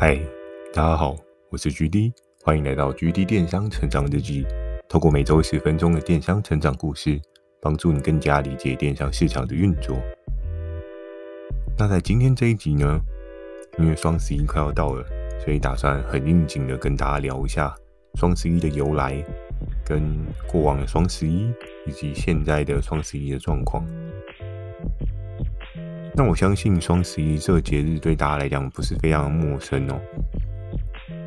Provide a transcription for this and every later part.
嗨，大家好，我是 GD，欢迎来到 GD 电商成长日记。透过每周十分钟的电商成长故事，帮助你更加理解电商市场的运作。那在今天这一集呢，因为双十一快要到了，所以打算很应景的跟大家聊一下双十一的由来，跟过往的双十一以及现在的双十一的状况。那我相信双十一这个节日对大家来讲不是非常的陌生哦。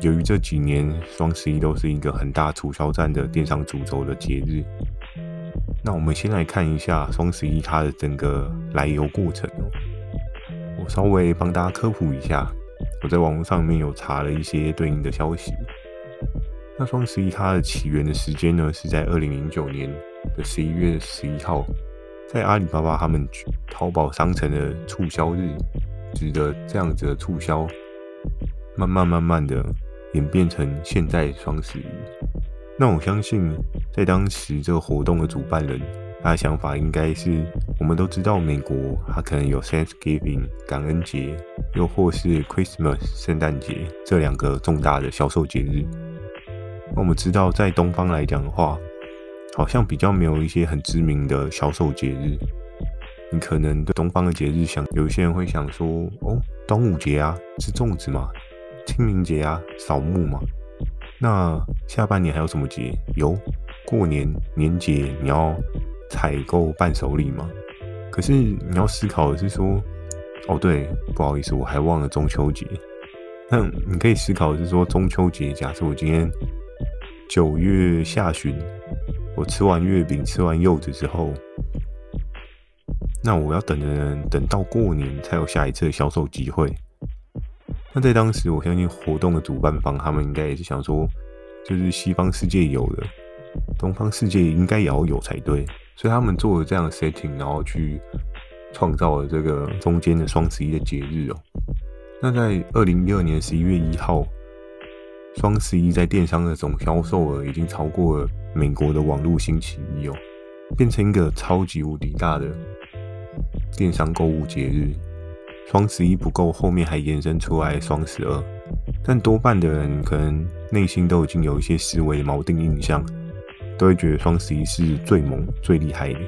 由于这几年双十一都是一个很大促销战的电商主轴的节日，那我们先来看一下双十一它的整个来由过程哦。我稍微帮大家科普一下，我在网络上面有查了一些对应的消息。那双十一它的起源的时间呢，是在二零零九年的十一月十一号。在阿里巴巴他们淘宝商城的促销日，使得这样子的促销慢慢慢慢的演变成现在双十一。那我相信，在当时这个活动的主办人，他的想法应该是，我们都知道美国它可能有 Thanksgiving 感恩节，又或是 Christmas 圣诞节这两个重大的销售节日。那我们知道，在东方来讲的话，好像比较没有一些很知名的销售节日，你可能对东方的节日想，有些人会想说，哦，端午节啊，吃粽子嘛；清明节啊，扫墓嘛。那下半年还有什么节？有过年年节，你要采购伴手礼嘛。可是你要思考的是说，哦，对，不好意思，我还忘了中秋节。那你可以思考的是说，中秋节，假设我今天九月下旬。我吃完月饼、吃完柚子之后，那我要等着等到过年才有下一次的销售机会。那在当时，我相信活动的主办方他们应该也是想说，就是西方世界有的，东方世界应该也要有才对，所以他们做了这样的 setting，然后去创造了这个中间的双十一的节日哦。那在二零一二年十一月一号，双十一在电商的总销售额已经超过了。美国的网络星期一哦，变成一个超级无敌大的电商购物节日。双十一不够，后面还延伸出来双十二，但多半的人可能内心都已经有一些思维锚定印象，都会觉得双十一是最猛、最厉害的。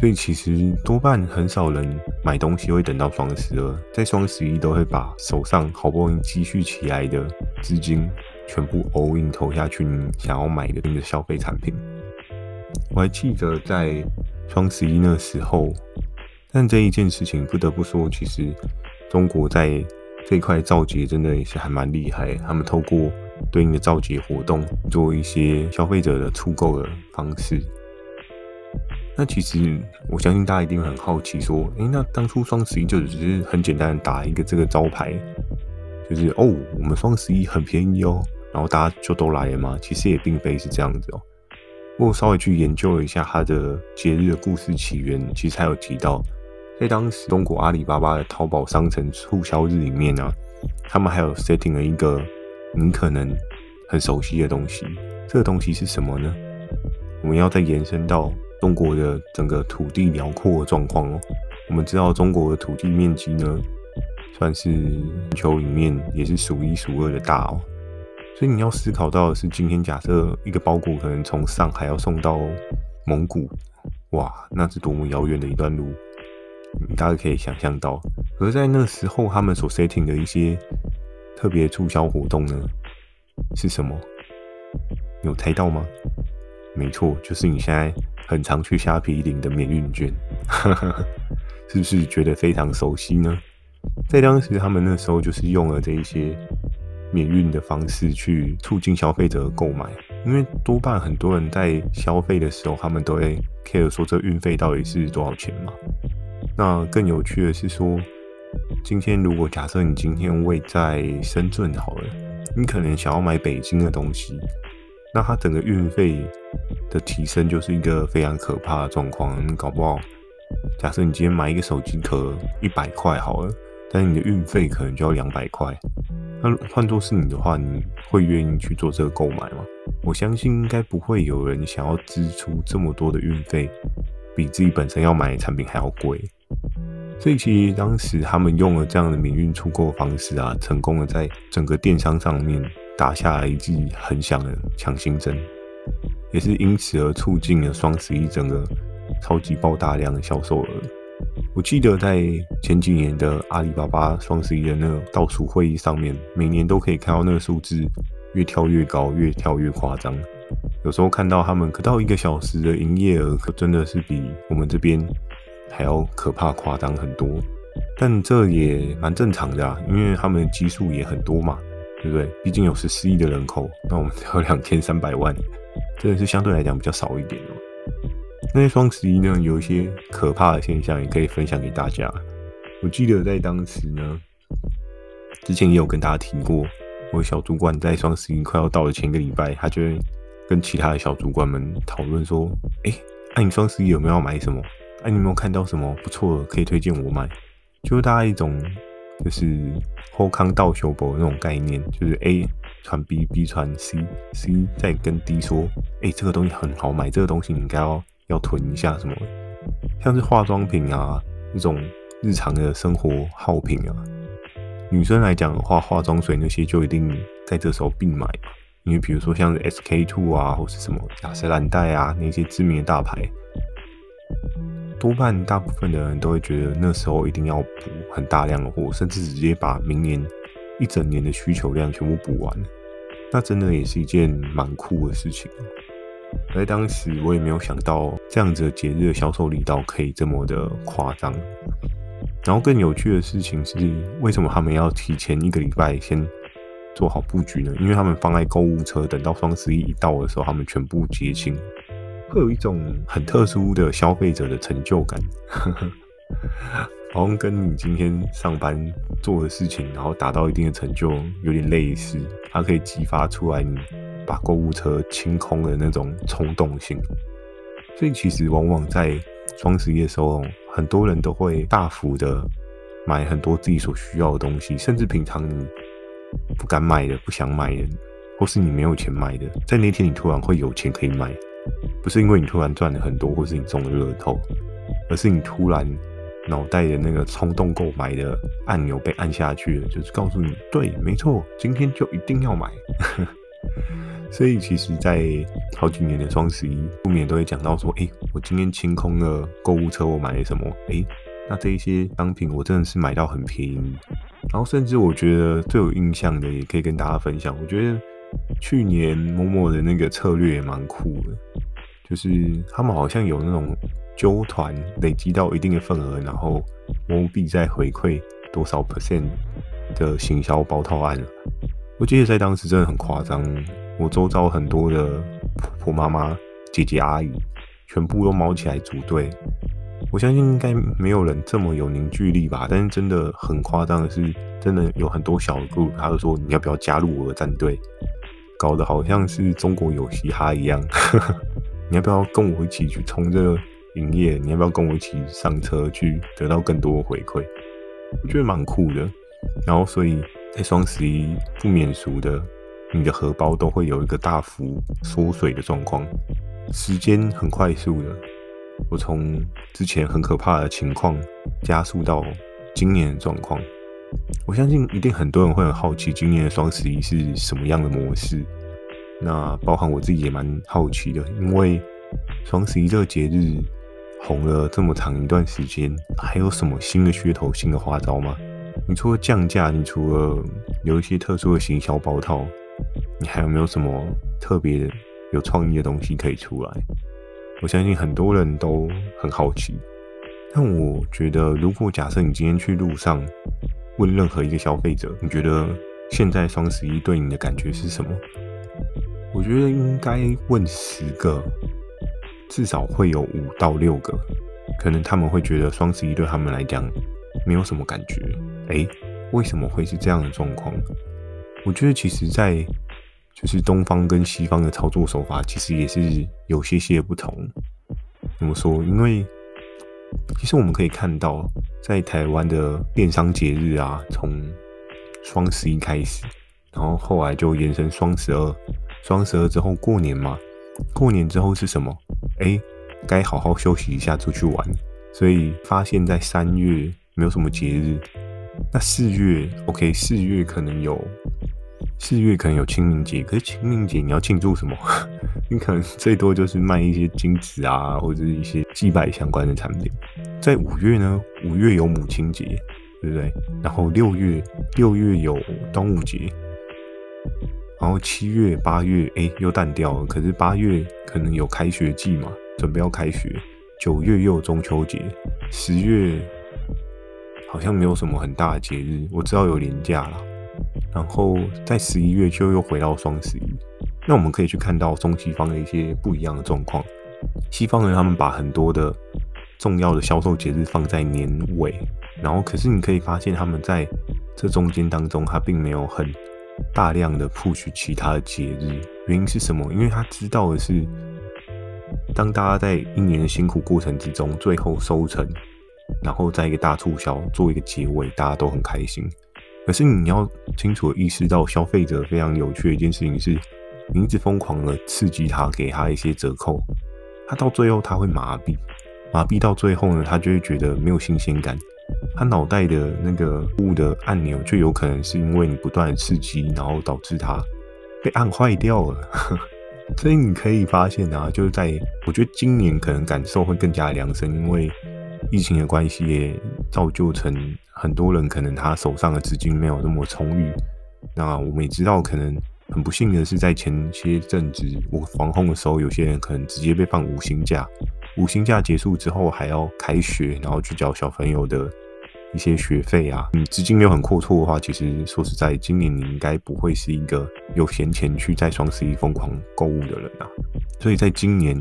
所以其实多半很少人买东西会等到双十二，在双十一都会把手上好不容易积蓄起来的资金。全部 all in 投下去，你想要买的那个消费产品。我还记得在双十一那时候，但这一件事情不得不说，其实中国在这一块造节真的也是还蛮厉害。他们透过对应的造节活动，做一些消费者的促购的方式。那其实我相信大家一定很好奇，说，诶，那当初双十一就只是很简单的打一个这个招牌，就是哦，我们双十一很便宜哦。然后大家就都来了嘛？其实也并非是这样子哦。我稍微去研究了一下它的节日的故事起源，其实还有提到，在当时中国阿里巴巴的淘宝商城促销日里面呢、他们还有 setting 了一个你可能很熟悉的东西。这个东西是什么呢？我们要再延伸到中国的整个土地辽阔的状况哦。我们知道中国的土地面积呢，算是全球里面也是数一数二的大哦。所以你要思考到的是，今天假设一个包裹可能从上海要送到蒙古，哇，那是多么遥远的一段路，你大概可以想象到。而在那时候，他们所 setting 的一些特别促销活动呢，是什么？有猜到吗？没错，就是你现在很常去虾皮领的免运券，是不是觉得非常熟悉呢？在当时，他们那时候就是用了这一些。免运的方式去促进消费者购买，因为多半很多人在消费的时候，他们都会 care 说这运费到底是多少钱嘛。那更有趣的是说，今天如果假设你今天位在深圳好了，你可能想要买北京的东西，那它整个运费的提升就是一个非常可怕的状况。你搞不好，假设你今天买一个手机壳一百块好了，但你的运费可能就要两百块。那换作是你的话，你会愿意去做这个购买吗？我相信应该不会有人想要支出这么多的运费，比自己本身要买的产品还要贵。所以其实当时他们用了这样的免运出购方式啊，成功的在整个电商上面打下了一剂很响的强心针，也是因此而促进了双十一整个超级爆大量的销售额。我记得在前几年的阿里巴巴双十一的那个倒数会议上面，每年都可以看到那个数字越跳越高，越跳越夸张。有时候看到他们可到一个小时的营业额，可真的是比我们这边还要可怕夸张很多。但这也蛮正常的啊，因为他们基数也很多嘛，对不对？毕竟有十四亿的人口，那我们只有两千三百万，真的是相对来讲比较少一点哦。那些双十一呢，有一些可怕的现象，也可以分享给大家。我记得在当时呢，之前也有跟大家提过，我小主管在双十一快要到的前一个礼拜，他就会跟其他的小主管们讨论说：“哎、欸，那、你双十一有没有要买什么？哎、你有没有看到什么不错的可以推荐我买？”就是大家一种就是后康道修博那种概念，就是 A 传 B，B 传 C，C 再跟 D 说：“哎、欸，这个东西很好买，这个东西你应该要。”要囤一下什么，像是化妆品啊，那种日常的生活耗品啊。女生来讲的话，化妆水那些就一定在这时候必买。因为比如说像是 SK two 啊，或是什么雅诗兰黛啊，那些知名的大牌，多半大部分的人都会觉得那时候一定要补很大量的货，甚至直接把明年一整年的需求量全部补完。那真的也是一件蛮酷的事情。在当时，我也没有想到这样子的节日的销售力道可以这么的夸张。然后更有趣的事情是，为什么他们要提前一个礼拜先做好布局呢？因为他们放在购物车，等到双十一一到的时候，他们全部结清，会有一种很特殊的消费者的成就感，好像跟你今天上班做的事情，然后达到一定的成就有点类似，它可以激发出来你。把购物车清空的那种冲动性，所以其实往往在双十一的时候，很多人都会大幅的买很多自己所需要的东西，甚至平常你不敢买的、不想买的，或是你没有钱买的，在那天你突然会有钱可以买，不是因为你突然赚了很多，或是你中了乐透，而是你突然脑袋的那个冲动购买的按钮被按下去了，就是告诉你，对，没错，今天就一定要买。所以其实，在好几年的双十一，不免都会讲到说，哎、我今天清空了购物车，我买了什么？哎、那这一些商品我真的是买到很便宜。然后，甚至我觉得最有印象的，也可以跟大家分享。我觉得去年某某的那个策略也蛮酷的，就是他们好像有那种揪团，累积到一定的份额，然后某币再回馈多少 percent 的行销包套案。我记得在当时真的很夸张。我周遭很多的婆婆妈妈、姐姐阿姨，全部都卯起来组队。我相信应该没有人这么有凝聚力吧？但是真的很夸张的是，真的有很多小哥他就说你要不要加入我的战队？搞得好像是中国有嘻哈一样。你要不要跟我一起去冲这个营业？你要不要跟我一起上车去得到更多回馈？我觉得蛮酷的。然后所以在双十一不免俗的。你的荷包都会有一个大幅缩水的状况，时间很快速的。我从之前很可怕的情况加速到今年的状况，我相信一定很多人会很好奇今年的双十一是什么样的模式。那包含我自己也蛮好奇的，因为双十一这个节日红了这么长一段时间，还有什么新的噱头、新的花招吗？你除了降价，你除了有一些特殊的行销包套。你还有没有什么特别有创意的东西可以出来？我相信很多人都很好奇。但我觉得，如果假设你今天去路上问任何一个消费者，你觉得现在双十一对你的感觉是什么？我觉得应该问十个，至少会有五到六个，可能他们会觉得双十一对他们来讲没有什么感觉。诶，为什么会是这样的状况？我觉得其实，在就是东方跟西方的操作手法，其实也是有些些不同。怎么说？因为其实我们可以看到，在台湾的电商节日啊，从双十一开始，然后后来就延伸双十二，双十二之后过年嘛，过年之后是什么？哎，该好好休息一下，出去玩。所以发现，在三月没有什么节日。那四月，OK，四月可能有，四月可能有清明节，可是清明节你要庆祝什么？你可能最多就是卖一些金纸啊，或者是一些祭拜相关的产品。在五月呢，五月有母亲节，对不对？然后六月，六月有端午节，然后七月、八月，哎，又淡掉了。可是八月可能有开学季嘛，准备要开学。九月又有中秋节，十月好像没有什么很大的节日，我知道有年假啦。然后在十一月就又回到双十一。那我们可以去看到中西方的一些不一样的状况。西方人他们把很多的重要的销售节日放在年尾，然后可是你可以发现他们在这中间当中，他并没有很大量的 push 其他的节日。原因是什么？因为他知道的是，当大家在一年的辛苦过程之中，最后收成，然后在一个大促销做一个结尾，大家都很开心。可是你要清楚意识到，消费者非常有趣的一件事情是。你一直疯狂的刺激他，给他一些折扣，他到最后他会麻痹，麻痹到最后呢，他就会觉得没有新鲜感，他脑袋的那个物的按钮就有可能是因为你不断的刺激，然后导致他被按坏掉了。所以你可以发现啊，就是在我觉得今年可能感受会更加凉深，因为疫情的关系也造就成很多人可能他手上的资金没有那么充裕。那我们也知道可能。很不幸的是，在前些阵子我防控的时候，有些人可能直接被放五星假。五星假结束之后，还要开学，然后去教小朋友的一些学费啊。你资金没有很阔绰的话，其实说实在，今年你应该不会是一个有闲钱去在双十一疯狂购物的人啊。所以在今年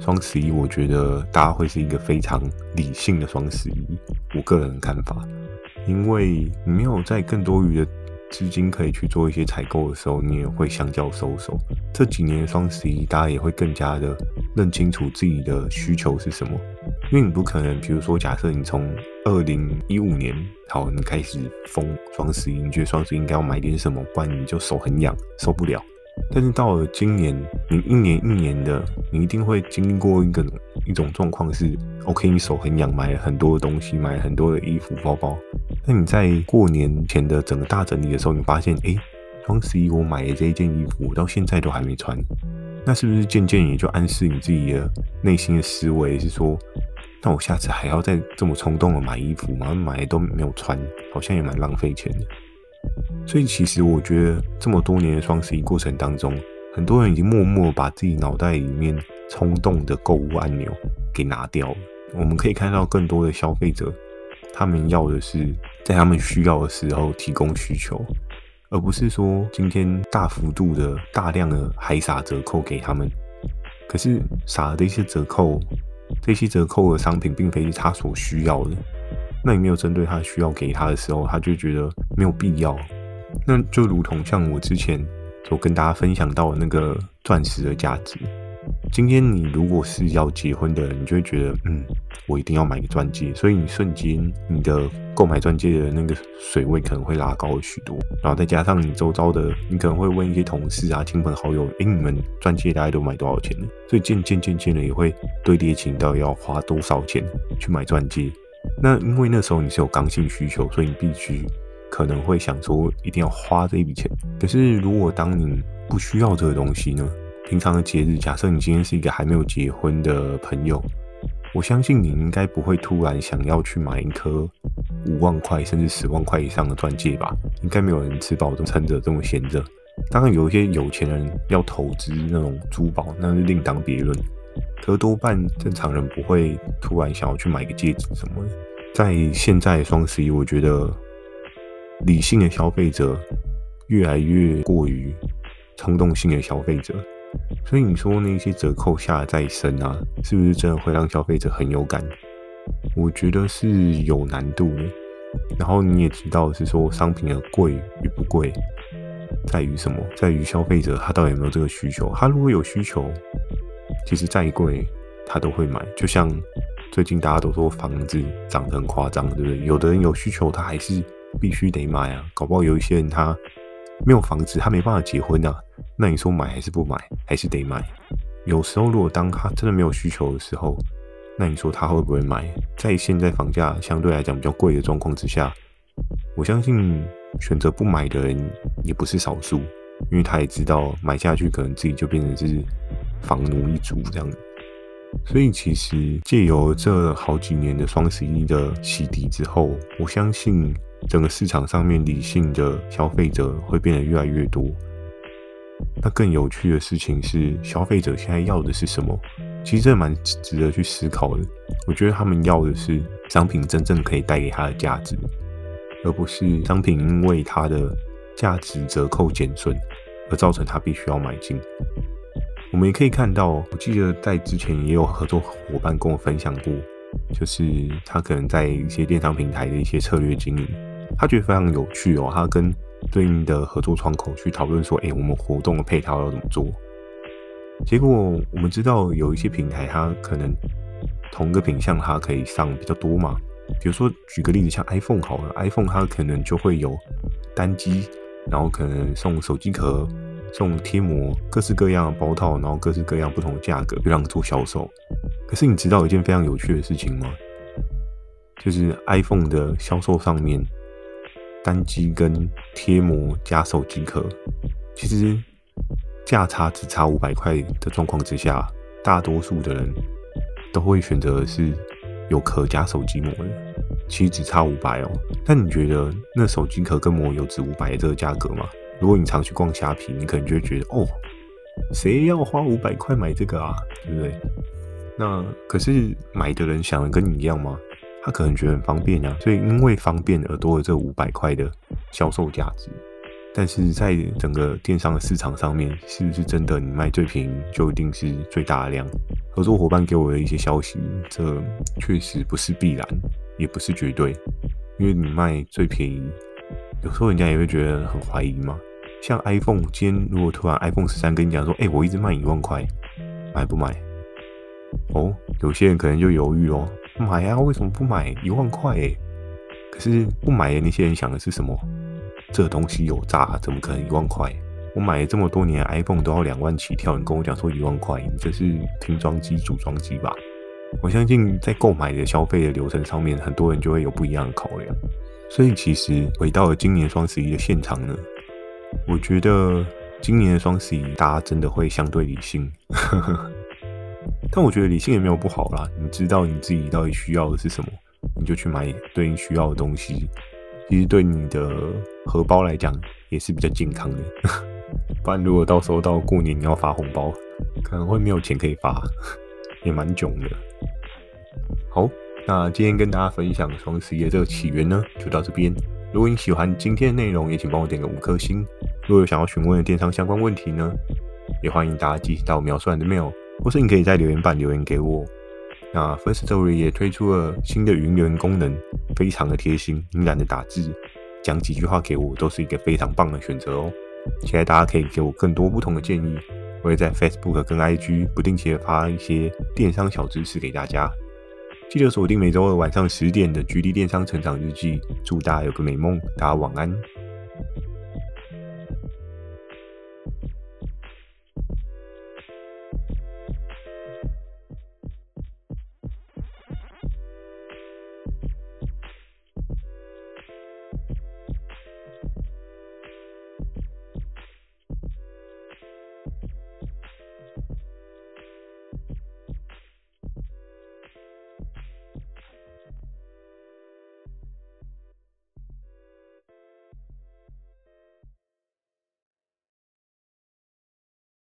双十一，我觉得大家会是一个非常理性的双十一。我个人的看法，因为你没有在更多余的。资金可以去做一些采购的时候，你也会相较收手。这几年双十一，大家也会更加的认清楚自己的需求是什么。因为你不可能，比如说，假设你从二零一五年好，你开始疯双十一，你觉得双十一应该要买点什么，不然你就手很痒，受不了。但是到了今年，你一年一年的，你一定会经历过一个一种状况是，OK，你手很痒，买了很多的东西，买了很多的衣服、包包。那你在过年前的整个大整理的时候，你发现，哎，双十一我买的这一件衣服，我到现在都还没穿。那是不是渐渐也就暗示你自己的内心的思维是说，那我下次还要再这么冲动的买衣服吗？买都没有穿，好像也蛮浪费钱的。所以其实我觉得，这么多年的双十一过程当中，很多人已经默默把自己脑袋里面冲动的购物按钮给拿掉了。我们可以看到更多的消费者。他们要的是在他们需要的时候提供需求，而不是说今天大幅度的、大量的海撒折扣给他们。可是撒的一些折扣，这些折扣的商品并非是他所需要的。那你没有针对他需要给他的时候，他就觉得没有必要。那就如同像我之前所跟大家分享到的那个钻石的价值。今天你如果是要结婚的人，你就会觉得，嗯，我一定要买个钻戒，所以你瞬间你的购买钻戒的那个水位可能会拉高许多。然后再加上你周遭的，你可能会问一些同事啊、亲朋好友，诶，你们钻戒大概都买多少钱呢？所以渐渐渐渐的也会堆叠起到要花多少钱去买钻戒。那因为那时候你是有刚性需求，所以你必须可能会想说一定要花这一笔钱。可是如果当你不需要这个东西呢？平常的节日，假设你今天是一个还没有结婚的朋友，我相信你应该不会突然想要去买一颗五万块甚至十万块以上的钻戒吧？应该没有人吃饱就撑着这么闲着。当然，有一些有钱人要投资那种珠宝，那是另当别论。可多半正常人不会突然想要去买个戒指什么的。在现在双十一，我觉得理性的消费者越来越过于冲动性的消费者。所以你说那些折扣下再深啊，是不是真的会让消费者很有感？我觉得是有难度的。然后你也知道是说商品的贵与不贵，在于什么？在于消费者他到底有没有这个需求？他如果有需求，其实再贵他都会买。就像最近大家都说房子涨得很夸张，对不对？有的人有需求，他还是必须得买啊。搞不好有一些人他没有房子，他没办法结婚啊。那你说买还是不买？还是得买。有时候，如果当他真的没有需求的时候，那你说他会不会买？在现在房价相对来讲比较贵的状况之下，我相信选择不买的人也不是少数，因为他也知道买下去可能自己就变成是房奴一族这样。所以其实借由这好几年的双十一的洗涤之后，我相信整个市场上面理性的消费者会变得越来越多。那更有趣的事情是，消费者现在要的是什么？其实这蛮值得去思考的。我觉得他们要的是商品真正可以带给他的价值，而不是商品因为它的价值折扣减损而造成他必须要买进。我们也可以看到，我记得在之前也有合作伙伴跟我分享过，就是他可能在一些电商平台的一些策略经营，他觉得非常有趣哦。他跟对应的合作窗口去讨论说：“哎，我们活动的配套要怎么做？”结果我们知道有一些平台，它可能同个品项它可以上比较多嘛。比如说举个例子，像 iPhone 好了，iPhone 它可能就会有单机，然后可能送手机壳、送贴膜，各式各样的包套，然后各式各样不同的价格，让做销售。可是你知道一件非常有趣的事情吗？就是 iPhone 的销售上面。单机跟贴膜加手机壳，其实价差只差五百块的状况之下，大多数的人都会选择是有壳加手机膜的。其实只差五百哦。但你觉得那手机壳跟膜有值五百这个价格吗？如果你常去逛虾皮，你可能就会觉得哦，谁要花五百块买这个啊？对不对？那可是买的人想的跟你一样吗？他可能觉得很方便啊，所以因为方便而多了这五百块的销售价值。但是在整个电商的市场上面，是不是真的你卖最便宜就一定是最大量？合作伙伴给我的一些消息，这确实不是必然，也不是绝对。因为你卖最便宜，有时候人家也会觉得很怀疑嘛。像 iPhone，今天如果突然 iPhone 十三跟你讲说，哎、我一直卖一万块，买不买？哦，有些人可能就犹豫哦。买、啊，为什么不买？一万块诶，可是不买的那些人想的是什么？这东西有诈，怎么可能一万块？我买了这么多年 iPhone 都要两万起跳，你跟我讲说一万块，你这是拼装机、组装机吧？我相信在购买的消费的流程上面，很多人就会有不一样的考量。所以其实回到了今年双十一的现场呢，我觉得今年的双十一大家真的会相对理性。但我觉得理性也没有不好啦，你知道你自己到底需要的是什么，你就去买对应需要的东西。其实对你的荷包来讲也是比较健康的，不然如果到时候到过年你要发红包，可能会没有钱可以发，也蛮囧的。好，那今天跟大家分享双十一的这个起源呢，就到这边。如果你喜欢今天的内容，也请帮我点个五颗星。如果有想要询问的电商相关问题呢，也欢迎大家寄到描述栏的 mail。或是你可以在留言板留言给我。那 First Story 也推出了新的语音留言功能，非常的贴心。你懒得打字，讲几句话给我，都是一个非常棒的选择哦。期待大家可以给我更多不同的建议。我会在 Facebook 跟 IG 不定期的发一些电商小知识给大家。记得锁定每周二晚上十点的《GD 电商成长日记》。祝大家有个美梦，大家晚安。